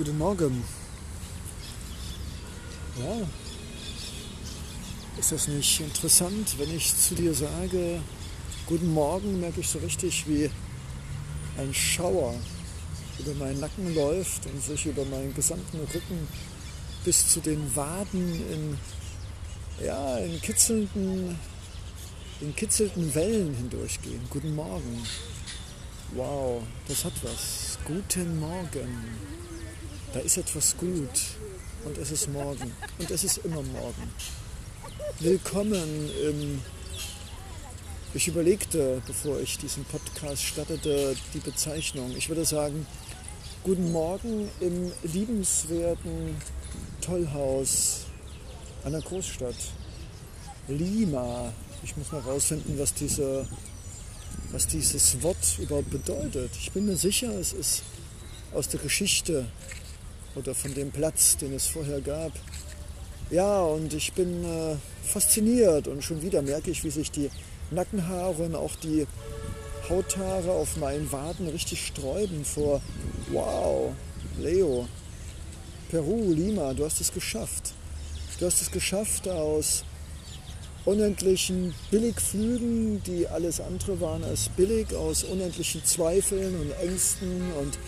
Guten Morgen. Ja, ist das nicht interessant, wenn ich zu dir sage, Guten Morgen, merke ich so richtig, wie ein Schauer über meinen Nacken läuft und sich über meinen gesamten Rücken bis zu den Waden in, ja, in kitzelnden, in kitzelnden Wellen hindurchgehen. Guten Morgen. Wow, das hat was. Guten Morgen. Da ist etwas gut und es ist morgen und es ist immer morgen. Willkommen im... Ich überlegte, bevor ich diesen Podcast startete, die Bezeichnung. Ich würde sagen, guten Morgen im liebenswerten Tollhaus einer Großstadt. Lima. Ich muss mal rausfinden, was, diese, was dieses Wort überhaupt bedeutet. Ich bin mir sicher, es ist aus der Geschichte oder von dem Platz, den es vorher gab. Ja, und ich bin äh, fasziniert und schon wieder merke ich, wie sich die Nackenhaare und auch die Hauthaare auf meinen Waden richtig sträuben vor, wow, Leo, Peru, Lima, du hast es geschafft. Du hast es geschafft aus unendlichen Billigflügen, die alles andere waren als billig, aus unendlichen Zweifeln und Ängsten und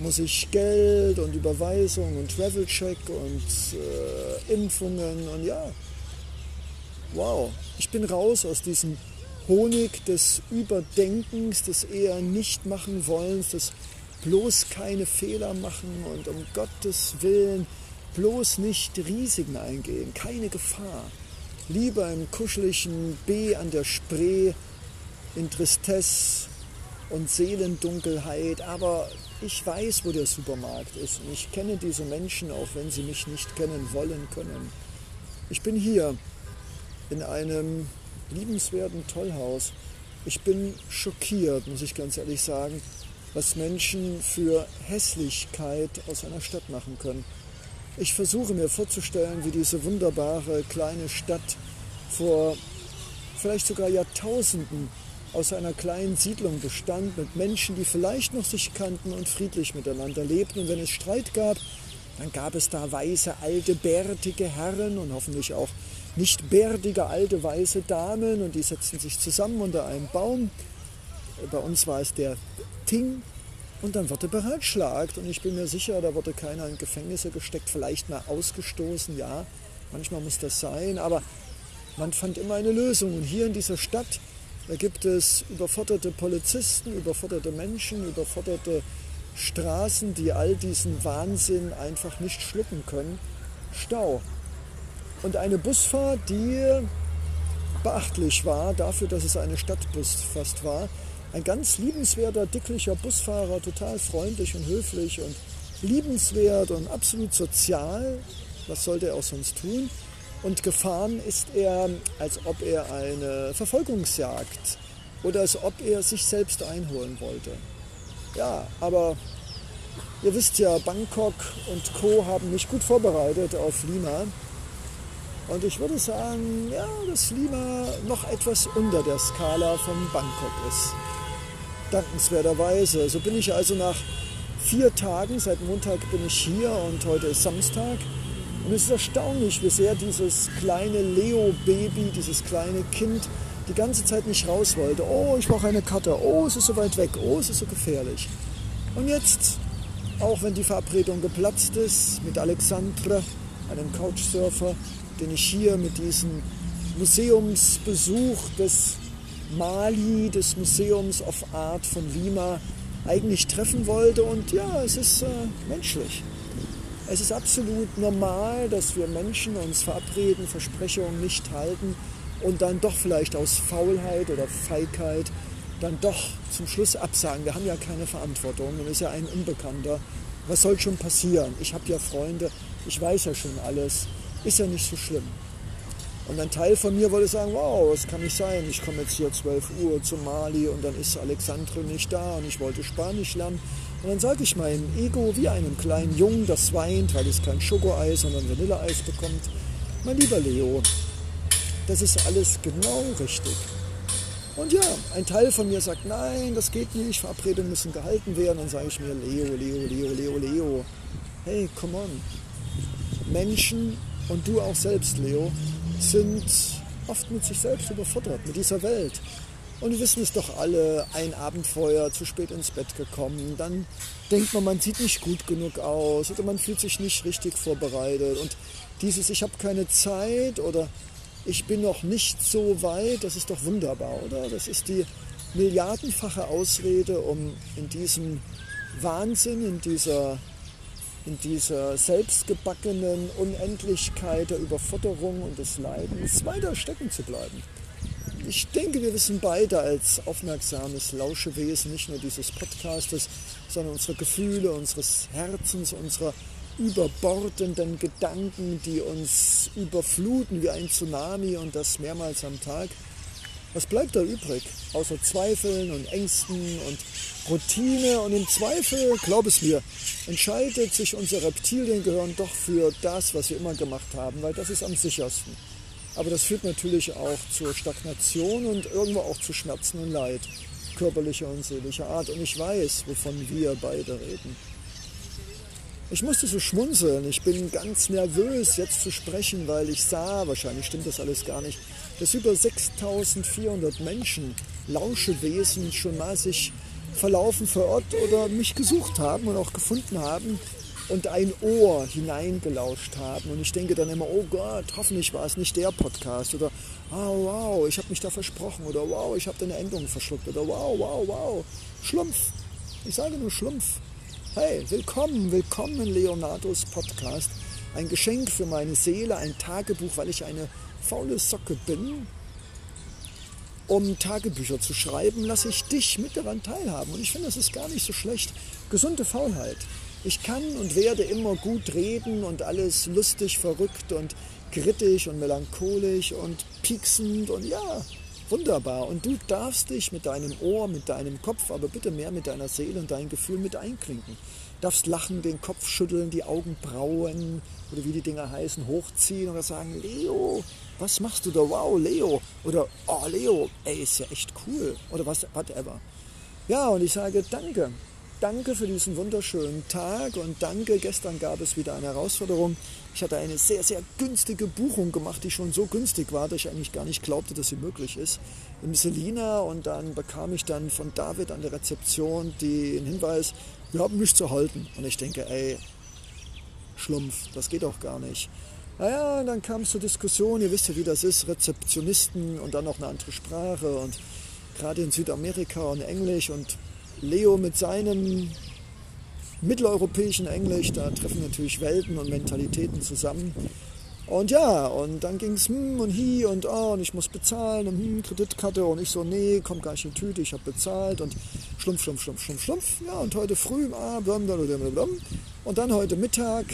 muss ich Geld und Überweisung und Travel-Check und äh, Impfungen und ja, wow, ich bin raus aus diesem Honig des Überdenkens, des eher nicht machen wollens, des bloß keine Fehler machen und um Gottes Willen bloß nicht Risiken eingehen, keine Gefahr. Lieber im kuscheligen B an der Spree, in Tristesse und Seelendunkelheit, aber ich weiß, wo der Supermarkt ist und ich kenne diese Menschen, auch wenn sie mich nicht kennen wollen können. Ich bin hier in einem liebenswerten Tollhaus. Ich bin schockiert, muss ich ganz ehrlich sagen, was Menschen für Hässlichkeit aus einer Stadt machen können. Ich versuche mir vorzustellen, wie diese wunderbare kleine Stadt vor vielleicht sogar Jahrtausenden aus einer kleinen Siedlung bestand mit Menschen, die vielleicht noch sich kannten und friedlich miteinander lebten. Und wenn es Streit gab, dann gab es da weiße, alte, bärtige Herren und hoffentlich auch nicht bärtige, alte, weiße Damen und die setzten sich zusammen unter einem Baum. Bei uns war es der Ting und dann wurde beratschlagt und ich bin mir sicher, da wurde keiner in Gefängnisse gesteckt, vielleicht mal ausgestoßen, ja, manchmal muss das sein, aber man fand immer eine Lösung. Und hier in dieser Stadt da gibt es überforderte Polizisten, überforderte Menschen, überforderte Straßen, die all diesen Wahnsinn einfach nicht schlucken können. Stau. Und eine Busfahrt, die beachtlich war, dafür, dass es eine Stadtbus fast war. Ein ganz liebenswerter, dicklicher Busfahrer, total freundlich und höflich und liebenswert und absolut sozial. Was sollte er auch sonst tun? Und gefahren ist er, als ob er eine Verfolgungsjagd oder als ob er sich selbst einholen wollte. Ja, aber ihr wisst ja, Bangkok und Co. haben mich gut vorbereitet auf Lima. Und ich würde sagen, ja, dass Lima noch etwas unter der Skala von Bangkok ist. Dankenswerterweise. So bin ich also nach vier Tagen, seit Montag bin ich hier und heute ist Samstag, und es ist erstaunlich, wie sehr dieses kleine Leo-Baby, dieses kleine Kind die ganze Zeit nicht raus wollte. Oh, ich brauche eine Karte. Oh, es ist so weit weg. Oh, es ist so gefährlich. Und jetzt, auch wenn die Verabredung geplatzt ist mit Alexandre, einem Couchsurfer, den ich hier mit diesem Museumsbesuch des Mali, des Museums of Art von Lima, eigentlich treffen wollte. Und ja, es ist äh, menschlich. Es ist absolut normal, dass wir Menschen uns verabreden, Versprechungen nicht halten und dann doch vielleicht aus Faulheit oder Feigheit dann doch zum Schluss absagen. Wir haben ja keine Verantwortung und ist ja ein Unbekannter. Was soll schon passieren? Ich habe ja Freunde, ich weiß ja schon alles. Ist ja nicht so schlimm. Und ein Teil von mir wollte sagen, wow, es kann nicht sein, ich komme jetzt hier 12 Uhr zu Mali und dann ist Alexandre nicht da und ich wollte Spanisch lernen. Und dann sage ich meinem Ego wie einem kleinen Jungen, das weint, weil es kein Schokoeis, sondern Vanilleeis bekommt, mein lieber Leo, das ist alles genau richtig. Und ja, ein Teil von mir sagt, nein, das geht nicht, Verabredungen müssen gehalten werden. Dann sage ich mir, Leo, Leo, Leo, Leo, Leo, hey, come on. Menschen und du auch selbst, Leo, sind oft mit sich selbst überfordert, mit dieser Welt. Und wir wissen es doch alle, ein Abenteuer, zu spät ins Bett gekommen, dann denkt man, man sieht nicht gut genug aus oder man fühlt sich nicht richtig vorbereitet. Und dieses Ich habe keine Zeit oder ich bin noch nicht so weit, das ist doch wunderbar, oder? Das ist die milliardenfache Ausrede, um in diesem Wahnsinn, in dieser, in dieser selbstgebackenen Unendlichkeit der Überforderung und des Leidens weiter stecken zu bleiben. Ich denke, wir wissen beide als aufmerksames Lauschewesen, nicht nur dieses Podcastes, sondern unsere Gefühle, unseres Herzens, unserer überbordenden Gedanken, die uns überfluten wie ein Tsunami und das mehrmals am Tag. Was bleibt da übrig? Außer Zweifeln und Ängsten und Routine. Und im Zweifel, glaub es mir, entscheidet sich unser Reptiliengehirn doch für das, was wir immer gemacht haben, weil das ist am sichersten. Aber das führt natürlich auch zur Stagnation und irgendwo auch zu Schmerzen und Leid, körperlicher und seelischer Art. Und ich weiß, wovon wir beide reden. Ich musste so schmunzeln. Ich bin ganz nervös, jetzt zu sprechen, weil ich sah, wahrscheinlich stimmt das alles gar nicht, dass über 6400 Menschen, Lauschewesen, schon mal sich verlaufen, verirrt oder mich gesucht haben und auch gefunden haben und ein Ohr hineingelauscht haben. Und ich denke dann immer, oh Gott, hoffentlich war es nicht der Podcast. Oder oh, wow, ich habe mich da versprochen. Oder wow, ich habe deine Endung verschluckt. Oder wow, wow, wow. Schlumpf. Ich sage nur Schlumpf. Hey, willkommen, willkommen in Leonardos Podcast. Ein Geschenk für meine Seele, ein Tagebuch, weil ich eine faule Socke bin. Um Tagebücher zu schreiben, lasse ich dich mit daran teilhaben. Und ich finde, das ist gar nicht so schlecht. Gesunde Faulheit. Ich kann und werde immer gut reden und alles lustig, verrückt und kritisch und melancholisch und pieksend und ja, Wunderbar. Und du darfst dich mit deinem Ohr, mit deinem Kopf, aber bitte mehr mit deiner Seele und deinem Gefühl mit einklinken. Darfst lachen, den Kopf schütteln, die Augenbrauen oder wie die Dinger heißen, hochziehen oder sagen, Leo, was machst du da? Wow, Leo. Oder, oh, Leo, ey, ist ja echt cool. Oder was, whatever. Ja, und ich sage danke. Danke für diesen wunderschönen Tag und danke. Gestern gab es wieder eine Herausforderung. Ich hatte eine sehr, sehr günstige Buchung gemacht, die schon so günstig war, dass ich eigentlich gar nicht glaubte, dass sie möglich ist. Im Selina und dann bekam ich dann von David an der Rezeption den Hinweis, wir haben nichts zu halten. Und ich denke, ey, Schlumpf, das geht doch gar nicht. Naja, dann kam es zur Diskussion, ihr wisst ja, wie das ist, Rezeptionisten und dann noch eine andere Sprache und gerade in Südamerika und Englisch und Leo mit seinem mitteleuropäischen Englisch, da treffen natürlich Welten und Mentalitäten zusammen. Und ja, und dann ging es hm und hi und oh, und ich muss bezahlen und hm, Kreditkarte und ich so, nee, kommt gar nicht in die Tüte, ich habe bezahlt und schlumpf, schlumpf, schlumpf, schlumpf, schlumpf. Ja, und heute früh, ah, blum, blum, blum, blum. Und dann heute Mittag,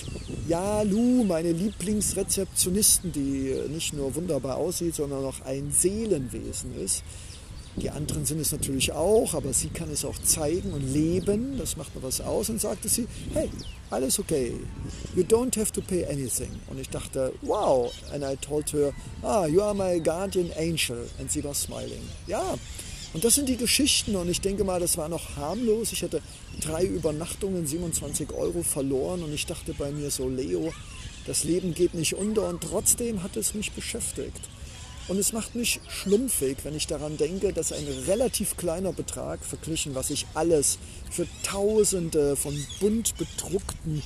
ja, Lu, meine Lieblingsrezeptionisten, die nicht nur wunderbar aussieht, sondern auch ein Seelenwesen ist. Die anderen sind es natürlich auch, aber sie kann es auch zeigen und leben. Das macht mir was aus. Und sagte sie, hey, alles okay. You don't have to pay anything. Und ich dachte, wow. And I told her, ah, you are my guardian angel. And she was smiling. Ja, und das sind die Geschichten. Und ich denke mal, das war noch harmlos. Ich hatte drei Übernachtungen, 27 Euro verloren. Und ich dachte bei mir so, Leo, das Leben geht nicht unter. Und trotzdem hat es mich beschäftigt. Und es macht mich schlumpfig, wenn ich daran denke, dass ein relativ kleiner Betrag verglichen, was ich alles für Tausende von bunt bedruckten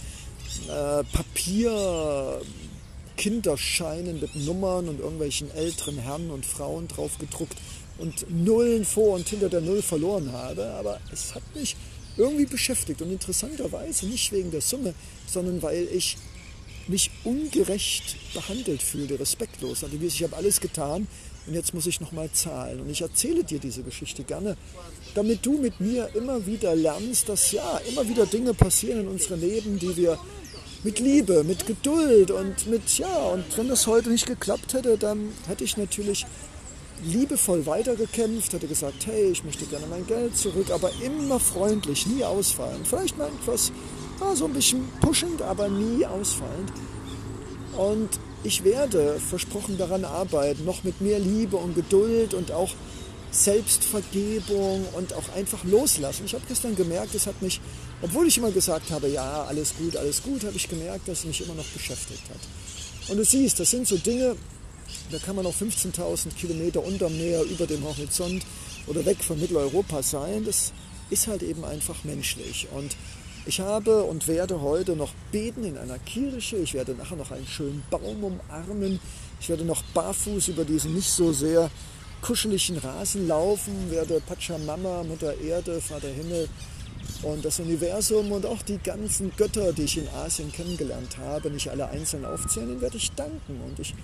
äh, Papierkinderscheinen mit Nummern und irgendwelchen älteren Herren und Frauen drauf gedruckt und Nullen vor und hinter der Null verloren habe. Aber es hat mich irgendwie beschäftigt und interessanterweise nicht wegen der Summe, sondern weil ich mich ungerecht behandelt fühlte, respektlos. Also ich habe alles getan und jetzt muss ich nochmal zahlen. Und ich erzähle dir diese Geschichte gerne, damit du mit mir immer wieder lernst, dass ja, immer wieder Dinge passieren in unserem Leben, die wir mit Liebe, mit Geduld und mit, ja, und wenn das heute nicht geklappt hätte, dann hätte ich natürlich liebevoll weitergekämpft, hätte gesagt, hey, ich möchte gerne mein Geld zurück, aber immer freundlich, nie ausfallen. Vielleicht mal etwas ja, so ein bisschen pushend, aber nie ausfallend. Und ich werde versprochen daran arbeiten, noch mit mehr Liebe und Geduld und auch Selbstvergebung und auch einfach loslassen. Ich habe gestern gemerkt, es hat mich Obwohl ich immer gesagt habe, ja, alles gut, alles gut, habe ich gemerkt, dass es mich immer noch beschäftigt hat. Und du siehst, das sind so Dinge, da kann man noch 15.000 Kilometer unterm Meer, über dem Horizont oder weg von Mitteleuropa sein. Das ist halt eben einfach menschlich. Und ich habe und werde heute noch beten in einer Kirche. Ich werde nachher noch einen schönen Baum umarmen. Ich werde noch barfuß über diesen nicht so sehr kuscheligen Rasen laufen, werde Pachamama, Mutter Erde, Vater Himmel und das Universum und auch die ganzen Götter, die ich in Asien kennengelernt habe, nicht alle einzeln aufzählen, dann werde ich danken. Und ich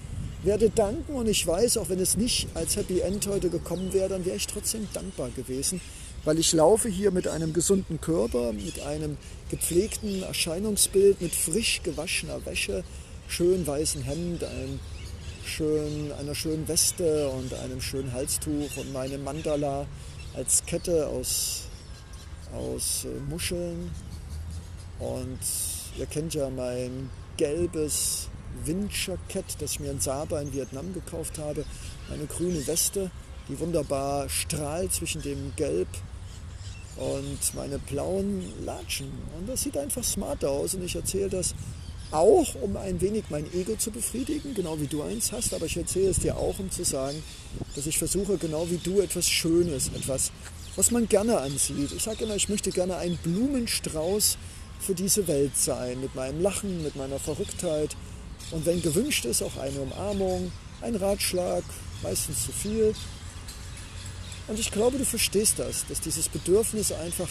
werde danken und ich weiß, auch wenn es nicht als Happy End heute gekommen wäre, dann wäre ich trotzdem dankbar gewesen, weil ich laufe hier mit einem gesunden Körper, mit einem gepflegten Erscheinungsbild, mit frisch gewaschener Wäsche, schön weißen Hemd, einem schön, einer schönen Weste und einem schönen Halstuch und meinem Mandala als Kette aus, aus äh, Muscheln. Und ihr kennt ja mein gelbes Windjackett, das ich mir in Saba in Vietnam gekauft habe. Meine grüne Weste, die wunderbar strahlt zwischen dem Gelb und meine blauen Latschen. Und das sieht einfach smart aus und ich erzähle das auch, um ein wenig mein Ego zu befriedigen, genau wie du eins hast, aber ich erzähle es dir auch, um zu sagen, dass ich versuche, genau wie du, etwas Schönes, etwas, was man gerne ansieht. Ich sage immer, ich möchte gerne ein Blumenstrauß für diese Welt sein, mit meinem Lachen, mit meiner Verrücktheit und wenn gewünscht ist, auch eine Umarmung, ein Ratschlag, meistens zu viel. Und ich glaube, du verstehst das, dass dieses Bedürfnis einfach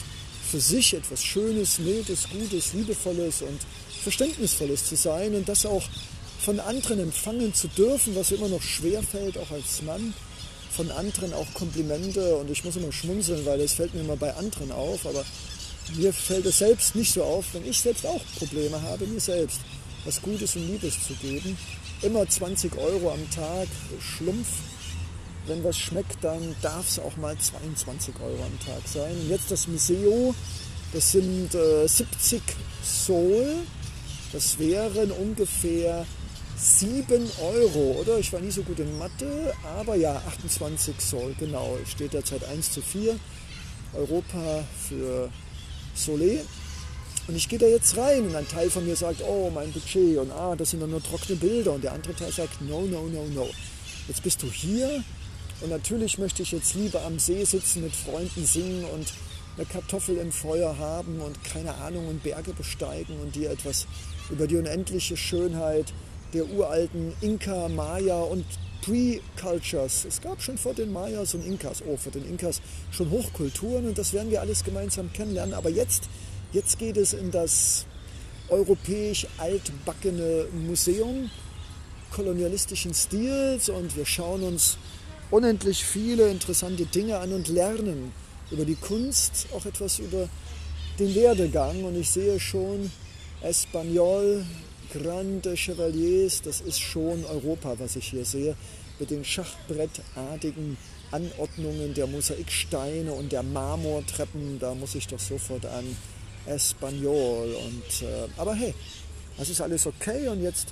für sich etwas Schönes, Mildes, Gutes, Liebevolles und Verständnisvolles zu sein und das auch von anderen empfangen zu dürfen, was immer noch schwer fällt, auch als Mann, von anderen auch Komplimente und ich muss immer schmunzeln, weil es fällt mir immer bei anderen auf, aber mir fällt es selbst nicht so auf, wenn ich selbst auch Probleme habe, mir selbst was Gutes und Liebes zu geben. Immer 20 Euro am Tag, Schlumpf. Wenn was schmeckt, dann darf es auch mal 22 Euro am Tag sein. Und jetzt das Museo, das sind äh, 70 Sol das wären ungefähr 7 Euro, oder? Ich war nie so gut in Mathe, aber ja, 28 Soll, genau. Steht derzeit 1 zu 4. Europa für Soleil. Und ich gehe da jetzt rein und ein Teil von mir sagt, oh, mein Budget und ah, das sind doch nur trockene Bilder. Und der andere Teil sagt, no, no, no, no. Jetzt bist du hier und natürlich möchte ich jetzt lieber am See sitzen, mit Freunden singen und eine Kartoffel im Feuer haben und keine Ahnung und Berge besteigen und dir etwas über die unendliche Schönheit der uralten Inka, Maya und Pre-Cultures. Es gab schon vor den Mayas und Inkas, oh, vor den Inkas schon Hochkulturen und das werden wir alles gemeinsam kennenlernen. Aber jetzt, jetzt geht es in das europäisch altbackene Museum kolonialistischen Stils und wir schauen uns unendlich viele interessante Dinge an und lernen über die Kunst, auch etwas über den Werdegang. Und ich sehe schon, Espanyol, Grande Chevaliers, das ist schon Europa, was ich hier sehe, mit den schachbrettartigen Anordnungen der Mosaiksteine und der Marmortreppen, da muss ich doch sofort an Espanyol. Und, äh, aber hey, das ist alles okay und jetzt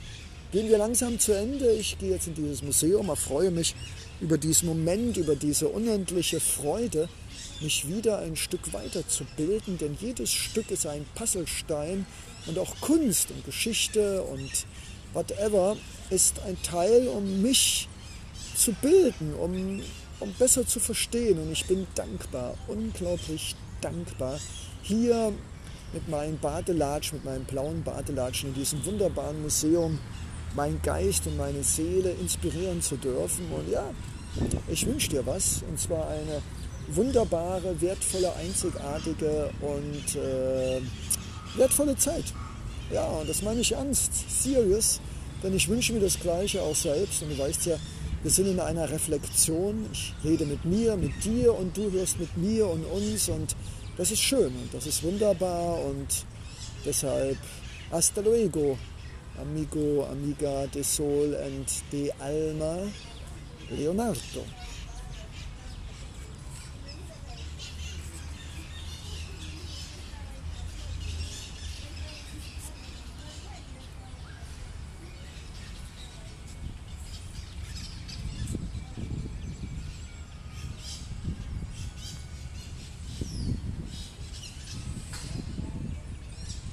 gehen wir langsam zu Ende. Ich gehe jetzt in dieses Museum, erfreue mich über diesen Moment, über diese unendliche Freude, mich wieder ein Stück weiter zu bilden, denn jedes Stück ist ein Puzzlestein und auch Kunst und Geschichte und whatever ist ein Teil, um mich zu bilden, um, um besser zu verstehen. Und ich bin dankbar, unglaublich dankbar, hier mit meinen Badelatschen, mit meinen blauen Badelatschen in diesem wunderbaren Museum meinen Geist und meine Seele inspirieren zu dürfen. Und ja, ich wünsche dir was, und zwar eine wunderbare, wertvolle, einzigartige und äh, wertvolle Zeit. Ja, und das meine ich ernst, serious, denn ich wünsche mir das Gleiche auch selbst. Und du weißt ja, wir sind in einer Reflexion. Ich rede mit mir, mit dir und du hörst mit mir und uns. Und das ist schön und das ist wunderbar. Und deshalb, hasta luego, amigo, amiga de Sol and de Alma, Leonardo.